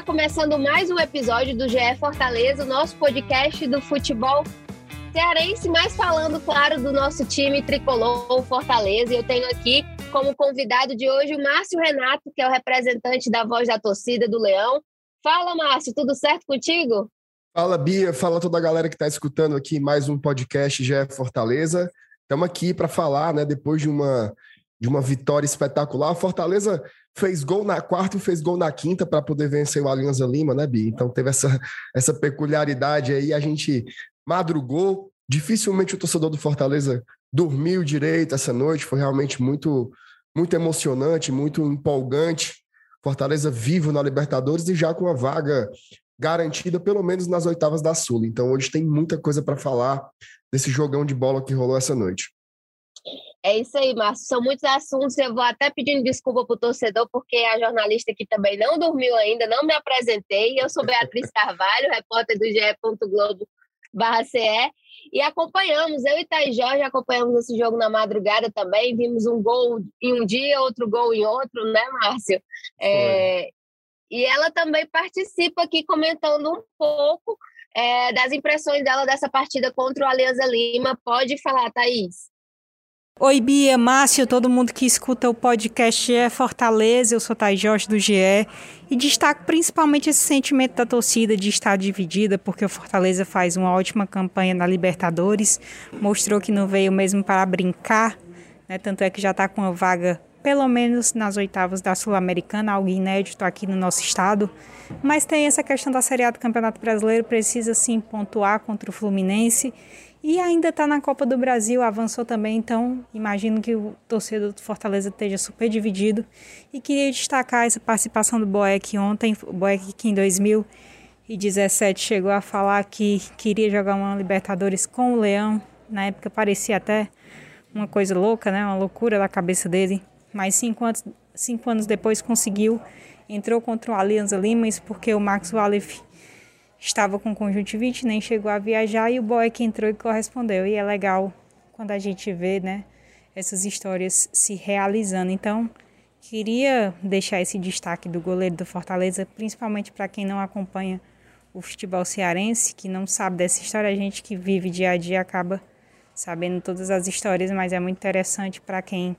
está começando mais um episódio do GE Fortaleza, o nosso podcast do futebol cearense, mas falando, claro, do nosso time tricolor Fortaleza. E eu tenho aqui como convidado de hoje o Márcio Renato, que é o representante da voz da torcida do Leão. Fala, Márcio, tudo certo contigo? Fala, Bia. Fala toda a galera que está escutando aqui mais um podcast GE Fortaleza. Estamos aqui para falar, né, depois de uma, de uma vitória espetacular. Fortaleza fez gol na quarta e fez gol na quinta para poder vencer o Alianza Lima, né, Bi? Então teve essa, essa peculiaridade aí, a gente madrugou. Dificilmente o torcedor do Fortaleza dormiu direito essa noite, foi realmente muito, muito emocionante, muito empolgante. Fortaleza vivo na Libertadores e já com a vaga garantida, pelo menos nas oitavas da Sul. Então hoje tem muita coisa para falar desse jogão de bola que rolou essa noite. É isso aí, Márcio. São muitos assuntos. Eu vou até pedindo desculpa para o torcedor, porque a jornalista aqui também não dormiu ainda, não me apresentei. Eu sou Beatriz Carvalho, repórter do GE. Globo CE, e acompanhamos, eu e Thaís Jorge acompanhamos esse jogo na madrugada também. Vimos um gol em um dia, outro gol em outro, né, Márcio? É, e ela também participa aqui comentando um pouco é, das impressões dela dessa partida contra o Alianza Lima. Pode falar, Thaís. Oi, Bia, Márcio, todo mundo que escuta o podcast é Fortaleza, eu sou Thay Jorge do GE e destaco principalmente esse sentimento da torcida de estar dividida, porque o Fortaleza faz uma ótima campanha na Libertadores, mostrou que não veio mesmo para brincar, né? tanto é que já está com uma vaga pelo menos nas oitavas da Sul-Americana, algo inédito aqui no nosso estado. Mas tem essa questão da Série A do Campeonato Brasileiro, precisa sim pontuar contra o Fluminense e ainda está na Copa do Brasil, avançou também, então imagino que o torcedor do Fortaleza esteja super dividido. E queria destacar essa participação do Boeck ontem, o Boeck que em 2017 chegou a falar que queria jogar uma Libertadores com o Leão. Na época parecia até uma coisa louca, né? uma loucura da cabeça dele. Mas cinco anos, cinco anos depois conseguiu, entrou contra o Alianza Lima, isso porque o Max Walef estava com conjuntivite, nem chegou a viajar e o boy que entrou e correspondeu. E é legal quando a gente vê, né, essas histórias se realizando. Então, queria deixar esse destaque do goleiro do Fortaleza, principalmente para quem não acompanha o futebol cearense, que não sabe dessa história, a gente que vive dia a dia acaba sabendo todas as histórias, mas é muito interessante para quem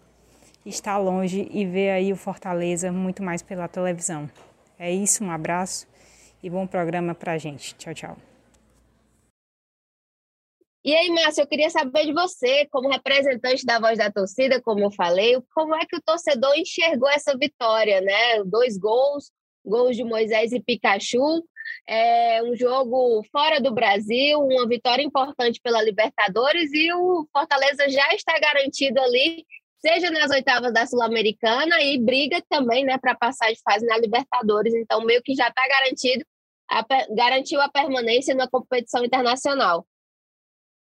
está longe e vê aí o Fortaleza muito mais pela televisão. É isso, um abraço e bom programa para a gente. Tchau, tchau. E aí, Márcio, eu queria saber de você, como representante da voz da torcida, como eu falei, como é que o torcedor enxergou essa vitória, né? Dois gols, gols de Moisés e Pikachu, é um jogo fora do Brasil, uma vitória importante pela Libertadores e o Fortaleza já está garantido ali, seja nas oitavas da Sul-Americana e briga também, né, para passar de fase na Libertadores. Então, meio que já está garantido a, garantiu a permanência na competição internacional.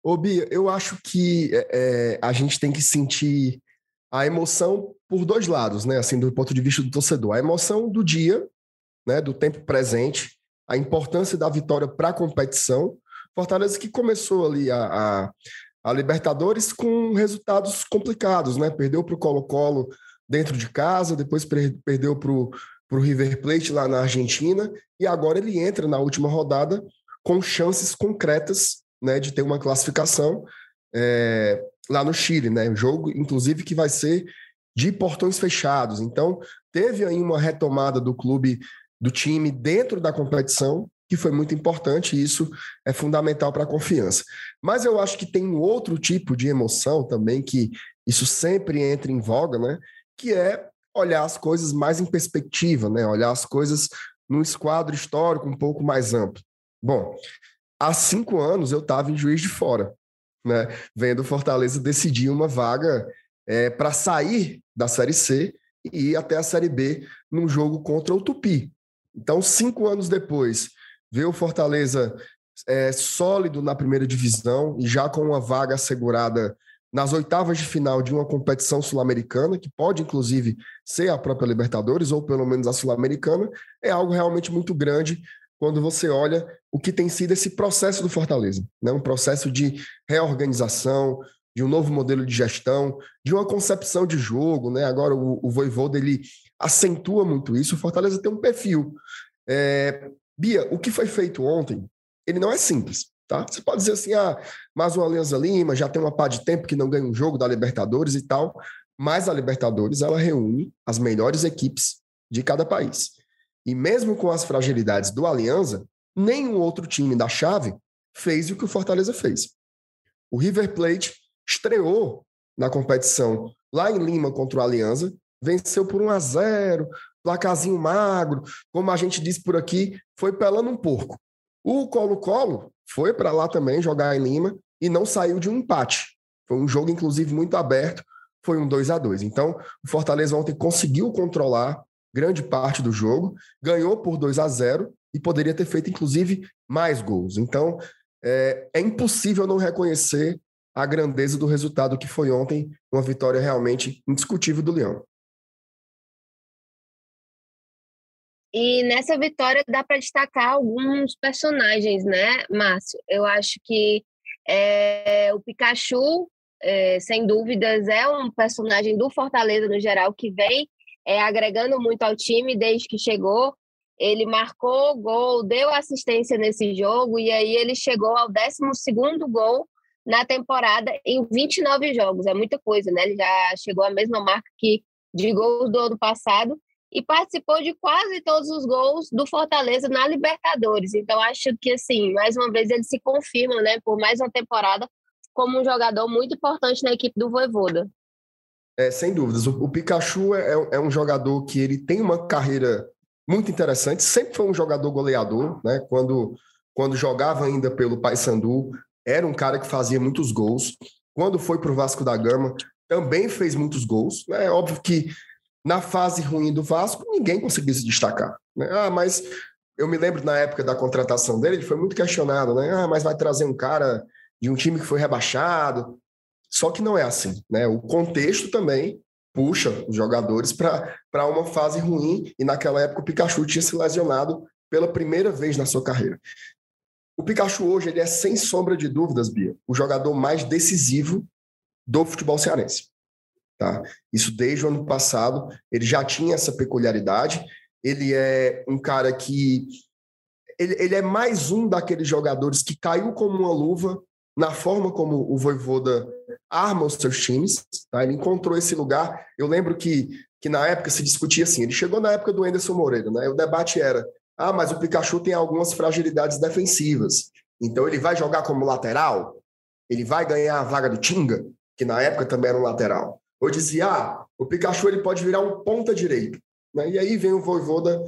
Ô, Bia, eu acho que é, é, a gente tem que sentir a emoção por dois lados, né? Assim, do ponto de vista do torcedor. A emoção do dia, né? Do tempo presente, a importância da vitória para a competição. Fortaleza que começou ali a, a, a Libertadores com resultados complicados, né? Perdeu para o Colo-Colo dentro de casa, depois perdeu para o para o River Plate lá na Argentina, e agora ele entra na última rodada com chances concretas né, de ter uma classificação é, lá no Chile, né? Um jogo, inclusive, que vai ser de portões fechados. Então, teve aí uma retomada do clube, do time dentro da competição, que foi muito importante, e isso é fundamental para a confiança. Mas eu acho que tem um outro tipo de emoção também, que isso sempre entra em voga, né? Que é olhar as coisas mais em perspectiva, né? olhar as coisas num esquadro histórico um pouco mais amplo. Bom, há cinco anos eu estava em Juiz de Fora, né? vendo Fortaleza decidir uma vaga é, para sair da Série C e ir até a Série B num jogo contra o Tupi. Então, cinco anos depois, ver o Fortaleza é, sólido na primeira divisão e já com uma vaga assegurada nas oitavas de final de uma competição sul-americana, que pode inclusive ser a própria Libertadores, ou pelo menos a Sul-Americana, é algo realmente muito grande quando você olha o que tem sido esse processo do Fortaleza. Né? Um processo de reorganização, de um novo modelo de gestão, de uma concepção de jogo. Né? Agora o, o Voivoda, ele acentua muito isso. O Fortaleza tem um perfil. É, Bia, o que foi feito ontem, ele não é simples. Tá? Você pode dizer assim, ah, mas o Alianza Lima já tem uma pá de tempo que não ganha um jogo da Libertadores e tal, mas a Libertadores ela reúne as melhores equipes de cada país. E mesmo com as fragilidades do Alianza, nenhum outro time da chave fez o que o Fortaleza fez. O River Plate estreou na competição lá em Lima contra o Alianza, venceu por 1 a 0, placazinho magro, como a gente disse por aqui, foi pelando um porco. O Colo-Colo foi para lá também jogar em Lima e não saiu de um empate. Foi um jogo, inclusive, muito aberto, foi um 2 a 2 Então, o Fortaleza ontem conseguiu controlar grande parte do jogo, ganhou por 2 a 0 e poderia ter feito, inclusive, mais gols. Então, é, é impossível não reconhecer a grandeza do resultado que foi ontem, uma vitória realmente indiscutível do Leão. E nessa vitória dá para destacar alguns personagens, né, Márcio? Eu acho que é, o Pikachu, é, sem dúvidas, é um personagem do Fortaleza no geral que vem é, agregando muito ao time desde que chegou. Ele marcou gol, deu assistência nesse jogo e aí ele chegou ao 12 gol na temporada em 29 jogos. É muita coisa, né? Ele já chegou à mesma marca que de gols do ano passado e participou de quase todos os gols do Fortaleza na Libertadores. Então, acho que, assim, mais uma vez ele se confirma, né, por mais uma temporada, como um jogador muito importante na equipe do Voivoda. É, sem dúvidas. O, o Pikachu é, é, é um jogador que ele tem uma carreira muito interessante, sempre foi um jogador goleador, né? Quando, quando jogava ainda pelo Paysandu, era um cara que fazia muitos gols. Quando foi para o Vasco da Gama, também fez muitos gols. É óbvio que na fase ruim do Vasco, ninguém conseguiu se destacar. Né? Ah, mas eu me lembro na época da contratação dele, ele foi muito questionado, né? Ah, mas vai trazer um cara de um time que foi rebaixado. Só que não é assim, né? O contexto também puxa os jogadores para uma fase ruim, e naquela época o Pikachu tinha se lesionado pela primeira vez na sua carreira. O Pikachu hoje ele é, sem sombra de dúvidas, Bia, o jogador mais decisivo do futebol cearense. Tá? Isso desde o ano passado, ele já tinha essa peculiaridade. Ele é um cara que. Ele, ele é mais um daqueles jogadores que caiu como uma luva na forma como o Voivoda arma os seus times. Tá? Ele encontrou esse lugar. Eu lembro que, que na época se discutia assim: ele chegou na época do Anderson Moreira, né? o debate era: ah, mas o Pikachu tem algumas fragilidades defensivas. Então ele vai jogar como lateral? Ele vai ganhar a vaga do Tinga, que na época também era um lateral. Ou dizia, ah, o Pikachu ele pode virar um ponta direito. Né? E aí vem o Voivoda,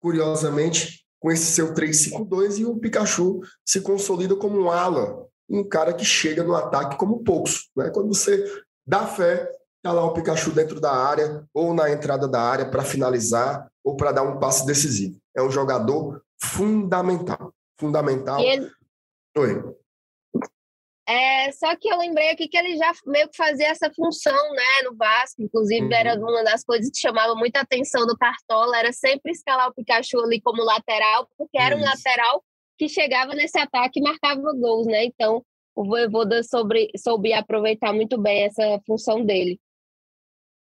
curiosamente, com esse seu 3-5-2 e o Pikachu se consolida como um ala, um cara que chega no ataque como poucos. Né? Quando você dá fé, tá lá o Pikachu dentro da área ou na entrada da área para finalizar ou para dar um passe decisivo. É um jogador fundamental. Fundamental. Ele... Oi. É, só que eu lembrei aqui que ele já meio que fazia essa função, né, no Vasco, inclusive uhum. era uma das coisas que chamava muita atenção do Cartola, era sempre escalar o Pikachu ali como lateral, porque era Isso. um lateral que chegava nesse ataque e marcava gols, né, então o Voivoda sobre, soube aproveitar muito bem essa função dele.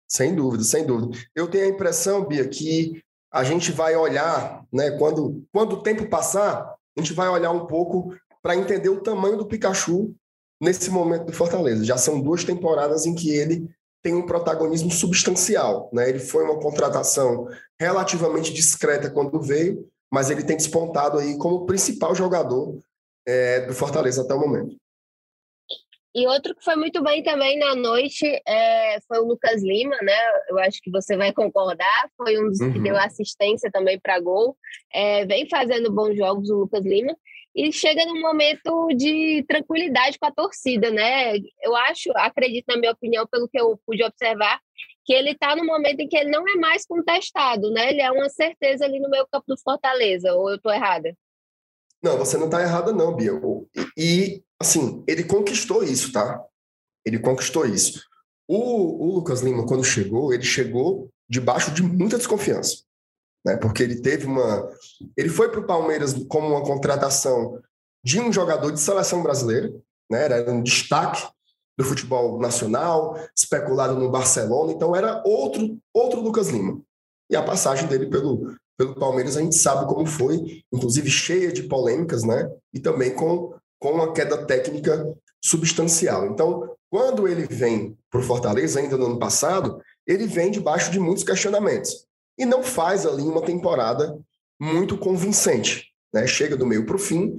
Sem dúvida, sem dúvida. Eu tenho a impressão, Bia, que a gente vai olhar, né, quando, quando o tempo passar, a gente vai olhar um pouco para entender o tamanho do Pikachu nesse momento do Fortaleza. Já são duas temporadas em que ele tem um protagonismo substancial. Né? Ele foi uma contratação relativamente discreta quando veio, mas ele tem despontado aí como principal jogador é, do Fortaleza até o momento. E outro que foi muito bem também na noite é, foi o Lucas Lima, né? Eu acho que você vai concordar. Foi um dos uhum. que deu assistência também para gol. É, vem fazendo bons jogos o Lucas Lima e chega num momento de tranquilidade com a torcida, né? Eu acho, acredito na minha opinião, pelo que eu pude observar, que ele está no momento em que ele não é mais contestado, né? Ele é uma certeza ali no meio campo do Fortaleza, ou eu estou errada? Não, você não está errada não, Bia. E, assim, ele conquistou isso, tá? Ele conquistou isso. O, o Lucas Lima, quando chegou, ele chegou debaixo de muita desconfiança né? Porque ele teve uma, ele foi para o Palmeiras como uma contratação de um jogador de seleção brasileira, né? Era um destaque do futebol nacional, especulado no Barcelona, então era outro outro Lucas Lima. E a passagem dele pelo pelo Palmeiras, a gente sabe como foi, inclusive cheia de polêmicas, né? E também com, com uma queda técnica substancial. Então, quando ele vem para o Fortaleza, ainda no ano passado, ele vem debaixo de muitos questionamentos e não faz ali uma temporada muito convincente. Né? Chega do meio para o fim,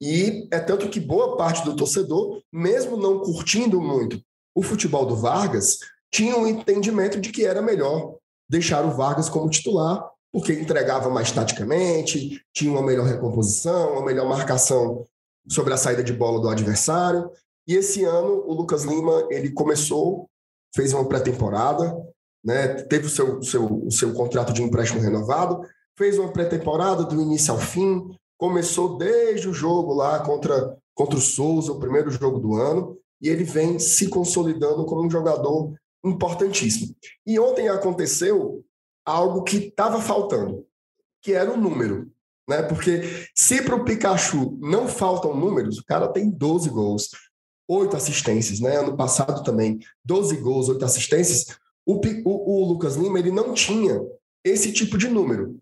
e é tanto que boa parte do torcedor, mesmo não curtindo muito o futebol do Vargas, tinha um entendimento de que era melhor deixar o Vargas como titular, porque entregava mais taticamente, tinha uma melhor recomposição, uma melhor marcação sobre a saída de bola do adversário. E esse ano o Lucas Lima ele começou, fez uma pré-temporada, né, teve o seu, seu, o seu contrato de empréstimo renovado, fez uma pré-temporada do início ao fim, começou desde o jogo lá contra, contra o Souza, o primeiro jogo do ano, e ele vem se consolidando como um jogador importantíssimo. E ontem aconteceu algo que estava faltando, que era o número. Né? Porque se para o Pikachu não faltam números, o cara tem 12 gols, oito assistências, né? Ano passado também, 12 gols, oito assistências. O, o, o Lucas Lima ele não tinha esse tipo de número.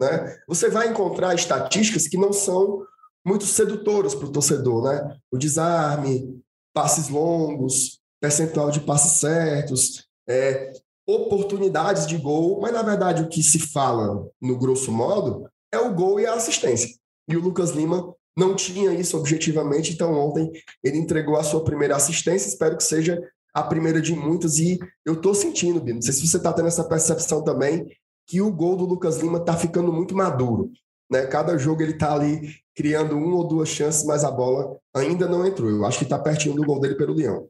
Né? Você vai encontrar estatísticas que não são muito sedutoras para o torcedor, né? O desarme, passes longos, percentual de passes certos, é, oportunidades de gol, mas na verdade o que se fala, no grosso modo, é o gol e a assistência. E o Lucas Lima não tinha isso objetivamente, então ontem ele entregou a sua primeira assistência, espero que seja a primeira de muitas, e eu estou sentindo, Bino, não sei se você está tendo essa percepção também, que o gol do Lucas Lima está ficando muito maduro. Né? Cada jogo ele está ali criando uma ou duas chances, mas a bola ainda não entrou. Eu acho que está pertinho do gol dele pelo Leão.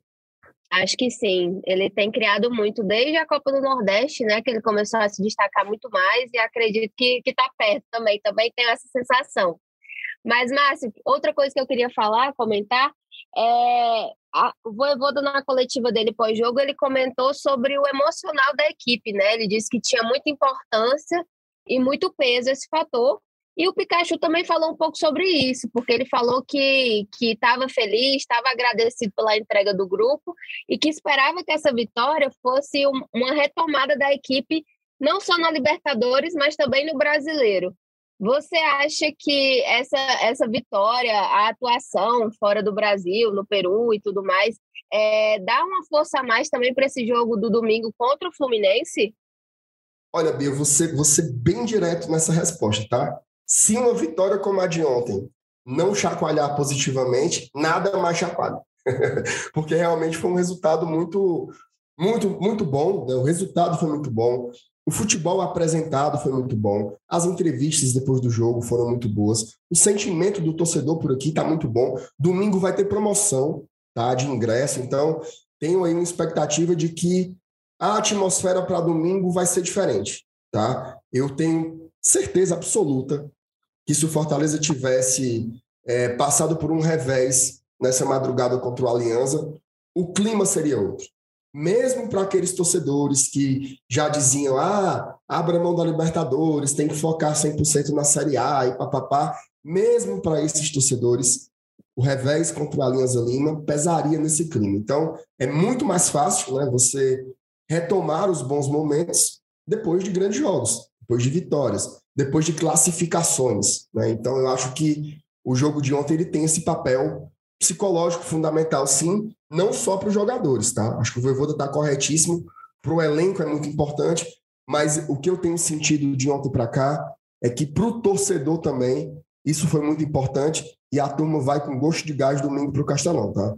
Acho que sim. Ele tem criado muito desde a Copa do Nordeste, né? Que ele começou a se destacar muito mais e acredito que está perto também. Também tenho essa sensação. Mas, Márcio, outra coisa que eu queria falar, comentar, é a, o Voivoda, na coletiva dele pós-jogo, ele comentou sobre o emocional da equipe, né? Ele disse que tinha muita importância e muito peso esse fator. E o Pikachu também falou um pouco sobre isso, porque ele falou que estava feliz, estava agradecido pela entrega do grupo e que esperava que essa vitória fosse um, uma retomada da equipe, não só na Libertadores, mas também no Brasileiro. Você acha que essa, essa vitória, a atuação fora do Brasil, no Peru e tudo mais, é, dá uma força a mais também para esse jogo do domingo contra o Fluminense? Olha, Bia, você, você bem direto nessa resposta, tá? Se uma vitória como a de ontem não chacoalhar positivamente, nada mais chacoalha. Porque realmente foi um resultado muito, muito, muito bom. Né? O resultado foi muito bom. O futebol apresentado foi muito bom. As entrevistas depois do jogo foram muito boas. O sentimento do torcedor por aqui está muito bom. Domingo vai ter promoção tá, de ingresso, então tenho aí uma expectativa de que a atmosfera para domingo vai ser diferente. Tá? Eu tenho certeza absoluta que se o Fortaleza tivesse é, passado por um revés nessa madrugada contra o Aliança, o clima seria outro mesmo para aqueles torcedores que já diziam, ah, abra mão da Libertadores, tem que focar 100% na Série A e papapá, mesmo para esses torcedores, o revés contra o Alianza Lima pesaria nesse clima. Então, é muito mais fácil né, você retomar os bons momentos depois de grandes jogos, depois de vitórias, depois de classificações. Né? Então, eu acho que o jogo de ontem ele tem esse papel psicológico fundamental, sim, não só para os jogadores, tá? Acho que o Voivoda está corretíssimo, para o elenco é muito importante, mas o que eu tenho sentido de ontem para cá é que para o torcedor também isso foi muito importante e a turma vai com gosto de gás domingo para o Castelão, tá?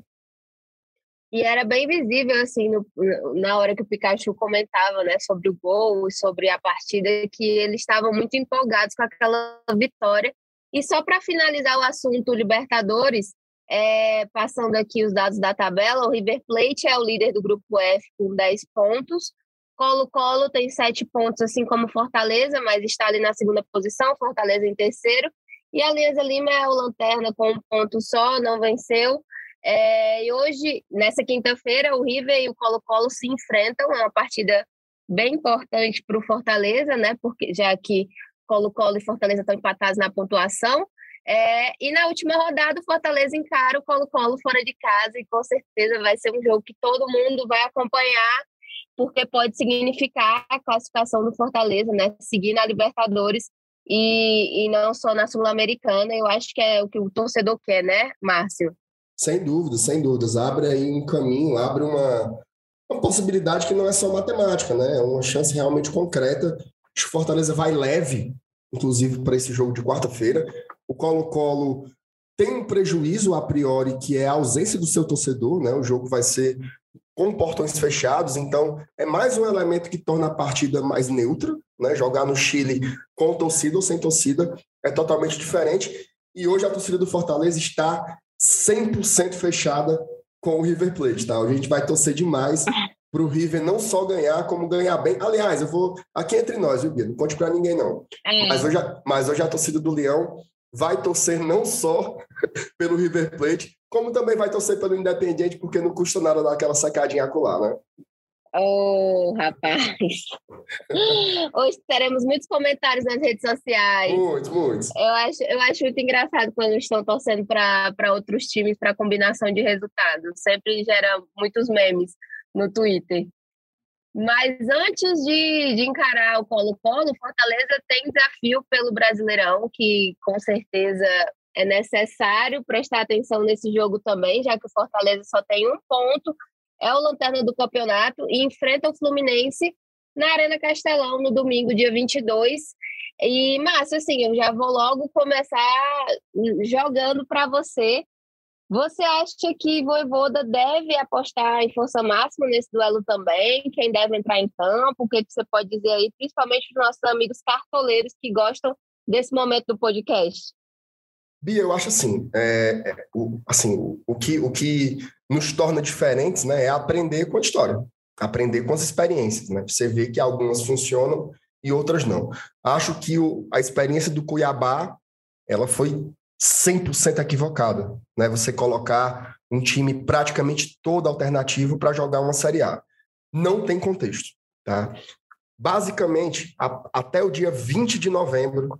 E era bem visível, assim, no, na hora que o Pikachu comentava, né, sobre o gol, sobre a partida, que eles estavam muito empolgados com aquela vitória. E só para finalizar o assunto Libertadores, é, passando aqui os dados da tabela, o River Plate é o líder do grupo F com 10 pontos. Colo-Colo tem 7 pontos, assim como Fortaleza, mas está ali na segunda posição, Fortaleza em terceiro. E a Alianza Lima é o lanterna com um ponto só, não venceu. É, e hoje, nessa quinta-feira, o River e o Colo-Colo se enfrentam, é uma partida bem importante para o Fortaleza, né? Porque já que Colo-Colo e Fortaleza estão empatados na pontuação. É, e na última rodada, o Fortaleza encara o Colo-Colo fora de casa e com certeza vai ser um jogo que todo mundo vai acompanhar, porque pode significar a classificação do Fortaleza, né? Seguir na Libertadores e, e não só na Sul-Americana. Eu acho que é o que o torcedor quer, né, Márcio? Sem dúvidas, sem dúvidas. Abre aí um caminho, abre uma, uma possibilidade que não é só matemática, né? É uma chance realmente concreta. Acho que o Fortaleza vai leve, inclusive, para esse jogo de quarta-feira. O Colo-Colo tem um prejuízo a priori, que é a ausência do seu torcedor, né? O jogo vai ser com portões fechados, então é mais um elemento que torna a partida mais neutra, né? Jogar no Chile com torcida ou sem torcida é totalmente diferente. E hoje a torcida do Fortaleza está 100% fechada com o River Plate, tá? A gente vai torcer demais para o River não só ganhar, como ganhar bem. Aliás, eu vou aqui entre nós, viu, Bia? Não conte para ninguém, não. É. Mas, hoje a, mas hoje a torcida do Leão vai torcer não só pelo River Plate, como também vai torcer pelo Independiente, porque não custa nada dar aquela sacadinha acolá, né? Oh, rapaz! Hoje teremos muitos comentários nas redes sociais. Muitos, muitos. Eu acho, eu acho muito engraçado quando estão torcendo para outros times para combinação de resultados. Sempre gera muitos memes no Twitter. Mas antes de, de encarar o Colo-Colo, Fortaleza tem desafio pelo Brasileirão, que com certeza é necessário prestar atenção nesse jogo também, já que o Fortaleza só tem um ponto é o lanterna do campeonato e enfrenta o Fluminense na Arena Castelão no domingo, dia 22. E, Márcio, assim, eu já vou logo começar jogando para você. Você acha que Voivoda deve apostar em força máxima nesse duelo também? Quem deve entrar em campo? O que você pode dizer aí, principalmente para os nossos amigos cartoleiros que gostam desse momento do podcast? Bia, eu acho assim, é, é, o, assim o, o, que, o que nos torna diferentes né, é aprender com a história, aprender com as experiências. Né? Você vê que algumas funcionam e outras não. Acho que o, a experiência do Cuiabá ela foi 100% equivocada. Né? Você colocar um time praticamente todo alternativo para jogar uma Série A. Não tem contexto. Tá? Basicamente, a, até o dia 20 de novembro,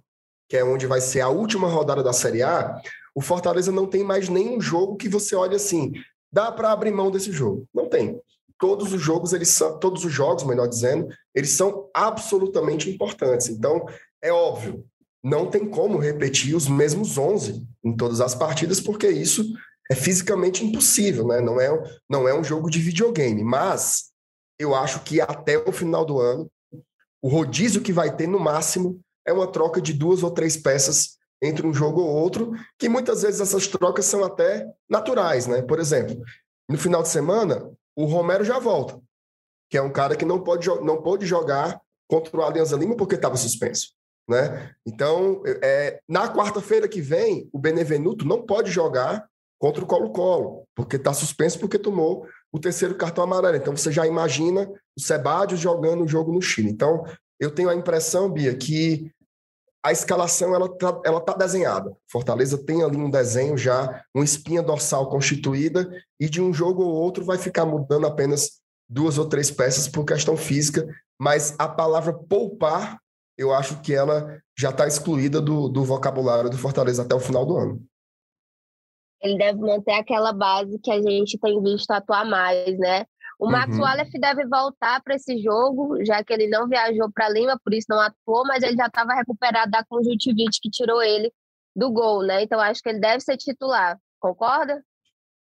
que é onde vai ser a última rodada da Série A, o Fortaleza não tem mais nenhum jogo que você olhe assim, dá para abrir mão desse jogo. Não tem. Todos os jogos, eles são, todos os jogos, melhor dizendo, eles são absolutamente importantes. Então, é óbvio, não tem como repetir os mesmos 11 em todas as partidas, porque isso é fisicamente impossível, né? Não é, não é um jogo de videogame, mas eu acho que até o final do ano, o rodízio que vai ter no máximo é uma troca de duas ou três peças entre um jogo ou outro, que muitas vezes essas trocas são até naturais, né? Por exemplo, no final de semana, o Romero já volta, que é um cara que não pode, não pode jogar contra o Alianza Lima porque estava suspenso, né? Então, é, na quarta-feira que vem, o Benevenuto não pode jogar contra o Colo-Colo, porque está suspenso porque tomou o terceiro cartão amarelo. Então, você já imagina o Sebadios jogando o jogo no Chile. Então, eu tenho a impressão, Bia, que a escalação ela tá, ela tá desenhada. Fortaleza tem ali um desenho já, uma espinha dorsal constituída e de um jogo ou outro vai ficar mudando apenas duas ou três peças por questão física, mas a palavra poupar, eu acho que ela já está excluída do, do vocabulário do Fortaleza até o final do ano. Ele deve manter aquela base que a gente tem visto atuar mais, né? O Max uhum. Wallace deve voltar para esse jogo, já que ele não viajou para Lima, por isso não atuou, mas ele já estava recuperado da conjuntivite que tirou ele do gol, né? Então acho que ele deve ser titular. Concorda?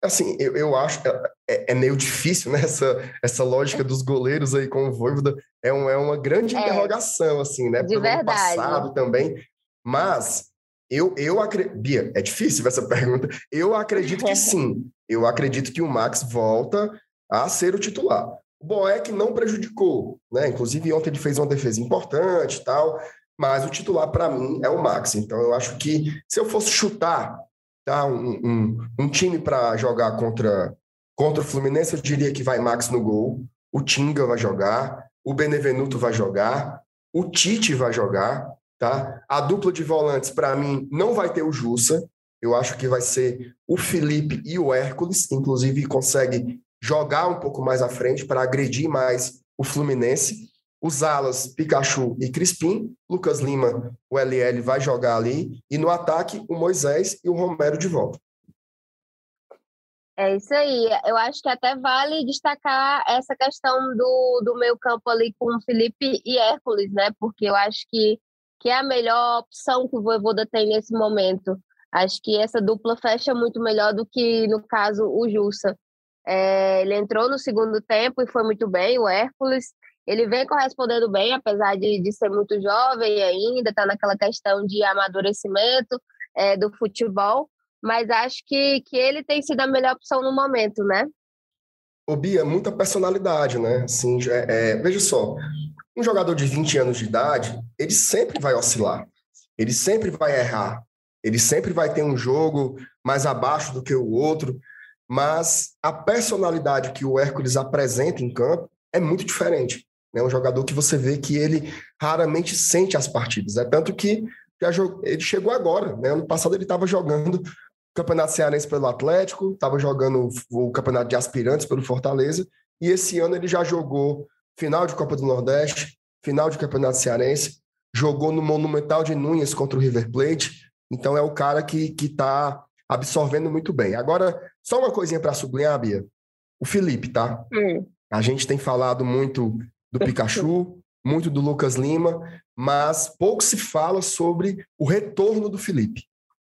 Assim, eu, eu acho é, é meio difícil, né? Essa, essa lógica dos goleiros aí com o Voivoda é, um, é uma grande é, interrogação, assim, né? De Pelo verdade. passado também. Mas eu, eu acredito. Bia, é difícil essa pergunta. Eu acredito que sim. Eu acredito que o Max volta a ser o titular. O Boeck não prejudicou, né? Inclusive, ontem ele fez uma defesa importante e tal, mas o titular, para mim, é o Max. Então, eu acho que se eu fosse chutar tá, um, um, um time para jogar contra, contra o Fluminense, eu diria que vai Max no gol, o Tinga vai jogar, o Benevenuto vai jogar, o Tite vai jogar, tá? A dupla de volantes, para mim, não vai ter o Jussa. Eu acho que vai ser o Felipe e o Hércules, que inclusive consegue jogar um pouco mais à frente para agredir mais o Fluminense. Os alas, Pikachu e Crispim, Lucas Lima, o LL vai jogar ali, e no ataque, o Moisés e o Romero de volta. É isso aí. Eu acho que até vale destacar essa questão do, do meio campo ali com Felipe e Hércules, né? Porque eu acho que que é a melhor opção que o Voivoda tem nesse momento. Acho que essa dupla fecha muito melhor do que, no caso, o Jussa. É, ele entrou no segundo tempo e foi muito bem, o Hércules. Ele vem correspondendo bem, apesar de, de ser muito jovem ainda, está naquela questão de amadurecimento é, do futebol, mas acho que, que ele tem sido a melhor opção no momento, né? Ô Bia, muita personalidade, né? Assim, é, é, veja só, um jogador de 20 anos de idade, ele sempre vai oscilar, ele sempre vai errar, ele sempre vai ter um jogo mais abaixo do que o outro, mas a personalidade que o Hércules apresenta em campo é muito diferente. Né? um jogador que você vê que ele raramente sente as partidas. É tanto que ele chegou agora. Né? Ano passado ele estava jogando o Campeonato Cearense pelo Atlético, estava jogando o Campeonato de Aspirantes pelo Fortaleza, e esse ano ele já jogou final de Copa do Nordeste, final de Campeonato Cearense, jogou no Monumental de Núñez contra o River Plate, então é o cara que está absorvendo muito bem. Agora, só uma coisinha para sublinhar, Bia. O Felipe, tá? Hum. A gente tem falado muito do Pikachu, muito do Lucas Lima, mas pouco se fala sobre o retorno do Felipe.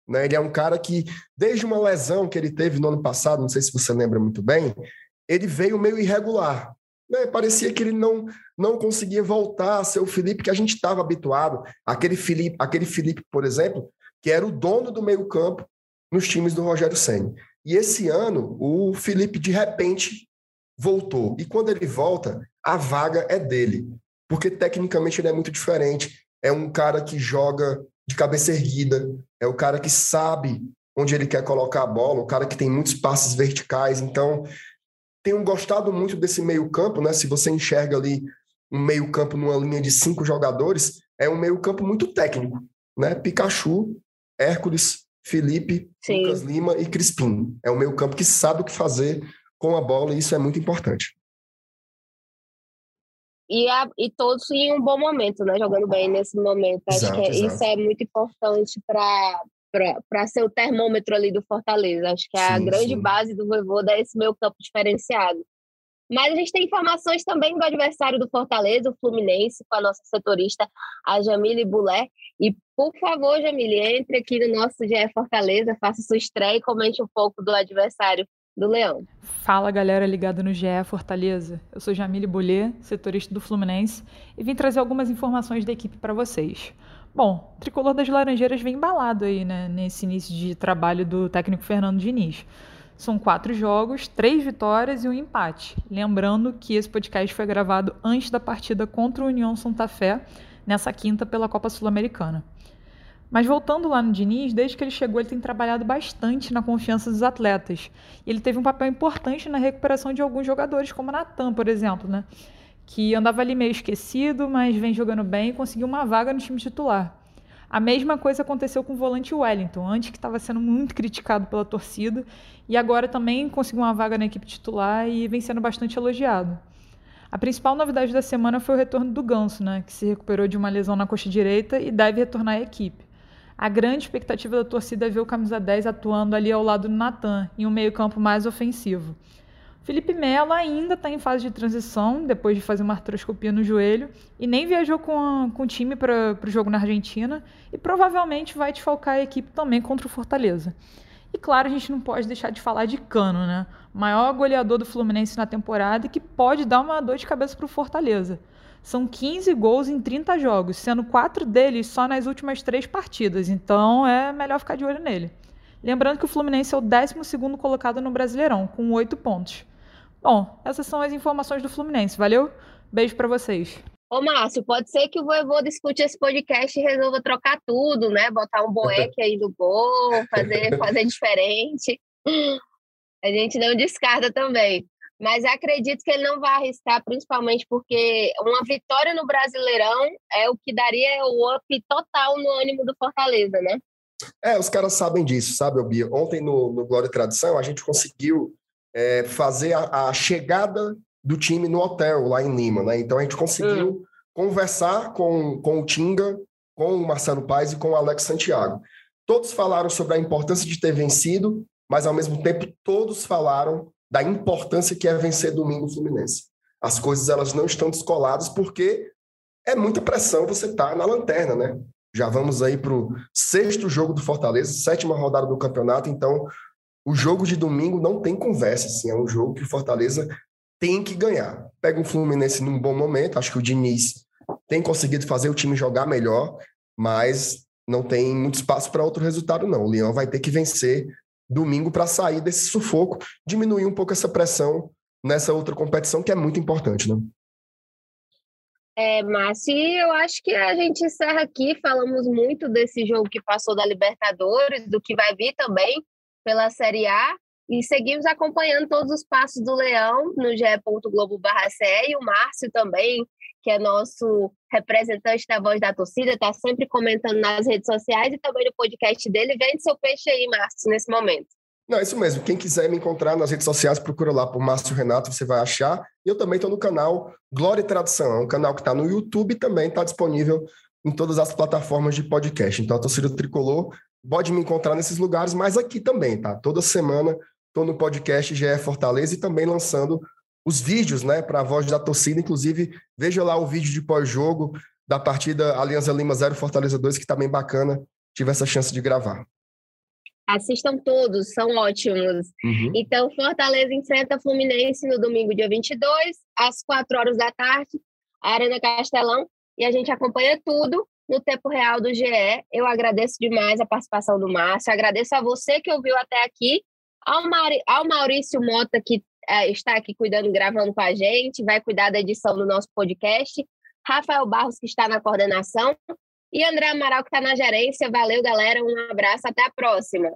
Né? Ele é um cara que, desde uma lesão que ele teve no ano passado, não sei se você lembra muito bem, ele veio meio irregular. Né? Parecia que ele não, não conseguia voltar a ser o Felipe que a gente estava habituado. Aquele Felipe, aquele Felipe, por exemplo, que era o dono do meio-campo nos times do Rogério Senna. E esse ano, o Felipe, de repente, voltou. E quando ele volta, a vaga é dele porque tecnicamente ele é muito diferente. É um cara que joga de cabeça erguida, é o cara que sabe onde ele quer colocar a bola, o cara que tem muitos passes verticais. Então, tenho gostado muito desse meio-campo, né? Se você enxerga ali um meio-campo numa linha de cinco jogadores, é um meio-campo muito técnico, né? Pikachu, Hércules, Felipe, Sim. Lucas Lima e Crispim. É um meio-campo que sabe o que fazer com a bola e isso é muito importante e, a, e todos em um bom momento, né? Jogando bem nesse momento. Acho que é, isso é muito importante para ser o termômetro ali do Fortaleza. Acho que é a grande sim. base do Voivoda é esse meu campo diferenciado. Mas a gente tem informações também do adversário do Fortaleza, o Fluminense, com a nossa setorista, a Jamile Bulé. E, por favor, Jamile, entre aqui no nosso GE Fortaleza, faça sua estreia e comente um pouco do adversário do Leão. Fala galera ligada no GE Fortaleza. Eu sou Jamile Bolê, setorista do Fluminense, e vim trazer algumas informações da equipe para vocês. Bom, o tricolor das Laranjeiras vem embalado aí, né, nesse início de trabalho do técnico Fernando Diniz. São quatro jogos, três vitórias e um empate. Lembrando que esse podcast foi gravado antes da partida contra o União Santa Fé, nessa quinta pela Copa Sul-Americana. Mas voltando lá no Diniz, desde que ele chegou, ele tem trabalhado bastante na confiança dos atletas. E ele teve um papel importante na recuperação de alguns jogadores, como Natan, por exemplo, né? que andava ali meio esquecido, mas vem jogando bem e conseguiu uma vaga no time titular. A mesma coisa aconteceu com o volante Wellington, antes que estava sendo muito criticado pela torcida, e agora também conseguiu uma vaga na equipe titular e vem sendo bastante elogiado. A principal novidade da semana foi o retorno do Ganso, né, que se recuperou de uma lesão na coxa direita e deve retornar à equipe. A grande expectativa da torcida é ver o camisa 10 atuando ali ao lado do Natan, em um meio-campo mais ofensivo. Felipe Melo ainda está em fase de transição, depois de fazer uma artroscopia no joelho, e nem viajou com, a, com o time para o jogo na Argentina, e provavelmente vai desfalcar a equipe também contra o Fortaleza. E claro, a gente não pode deixar de falar de Cano, né? Maior goleador do Fluminense na temporada e que pode dar uma dor de cabeça para o Fortaleza. São 15 gols em 30 jogos, sendo quatro deles só nas últimas três partidas. Então é melhor ficar de olho nele. Lembrando que o Fluminense é o 12 colocado no Brasileirão, com oito pontos. Bom, essas são as informações do Fluminense. Valeu? Beijo para vocês. Ô, Márcio, pode ser que o Vovô discute esse podcast e resolva trocar tudo, né? Botar um boeque aí no gol, fazer, fazer diferente. A gente não descarta também mas acredito que ele não vai arriscar, principalmente porque uma vitória no Brasileirão é o que daria o up total no ânimo do Fortaleza, né? É, os caras sabem disso, sabe, Bia? Ontem no, no Glória e Tradição a gente conseguiu é, fazer a, a, chegada do time no hotel lá em Lima, né? Então a gente conseguiu hum. conversar com, com o Tinga, com o Marcelo Paes e com o Alex Santiago. Todos falaram sobre a importância de ter vencido, mas ao mesmo tempo todos falaram da importância que é vencer domingo o Fluminense. As coisas elas não estão descoladas porque é muita pressão você estar tá na lanterna, né? Já vamos aí para o sexto jogo do Fortaleza, sétima rodada do campeonato. Então, o jogo de domingo não tem conversa. Assim, é um jogo que o Fortaleza tem que ganhar. Pega o Fluminense num bom momento. Acho que o Diniz tem conseguido fazer o time jogar melhor, mas não tem muito espaço para outro resultado, não. O Leão vai ter que vencer domingo para sair desse sufoco, diminuir um pouco essa pressão nessa outra competição que é muito importante, né? É, Márcio, eu acho que a gente encerra aqui. Falamos muito desse jogo que passou da Libertadores, do que vai vir também pela Série A. E seguimos acompanhando todos os passos do Leão no ge.globo.ce e o Márcio também, que é nosso representante da Voz da Torcida, está sempre comentando nas redes sociais e também no podcast dele. Vende seu peixe aí, Márcio, nesse momento. Não, isso mesmo. Quem quiser me encontrar nas redes sociais, procura lá por Márcio Renato, você vai achar. Eu também estou no canal Glória e Tradução, é um canal que está no YouTube e também está disponível em todas as plataformas de podcast. Então, a torcida tricolor pode me encontrar nesses lugares, mas aqui também, tá? Toda semana estou no podcast GE Fortaleza e também lançando os vídeos, né, para a voz da torcida. Inclusive, veja lá o vídeo de pós-jogo da partida Aliança Lima 0 Fortaleza 2, que está bem bacana. Tive essa chance de gravar. Assistam todos, são ótimos. Uhum. Então, Fortaleza enfrenta Fluminense no domingo, dia 22, às 4 horas da tarde, Arena Castelão, e a gente acompanha tudo no tempo real do GE. Eu agradeço demais a participação do Márcio, agradeço a você que ouviu até aqui, ao, Maurício Mota, que é, está aqui cuidando, gravando com a gente, vai cuidar da edição do nosso podcast. Rafael Barros, que está na coordenação. E André Amaral, que está na gerência. Valeu, galera. Um abraço. Até a próxima.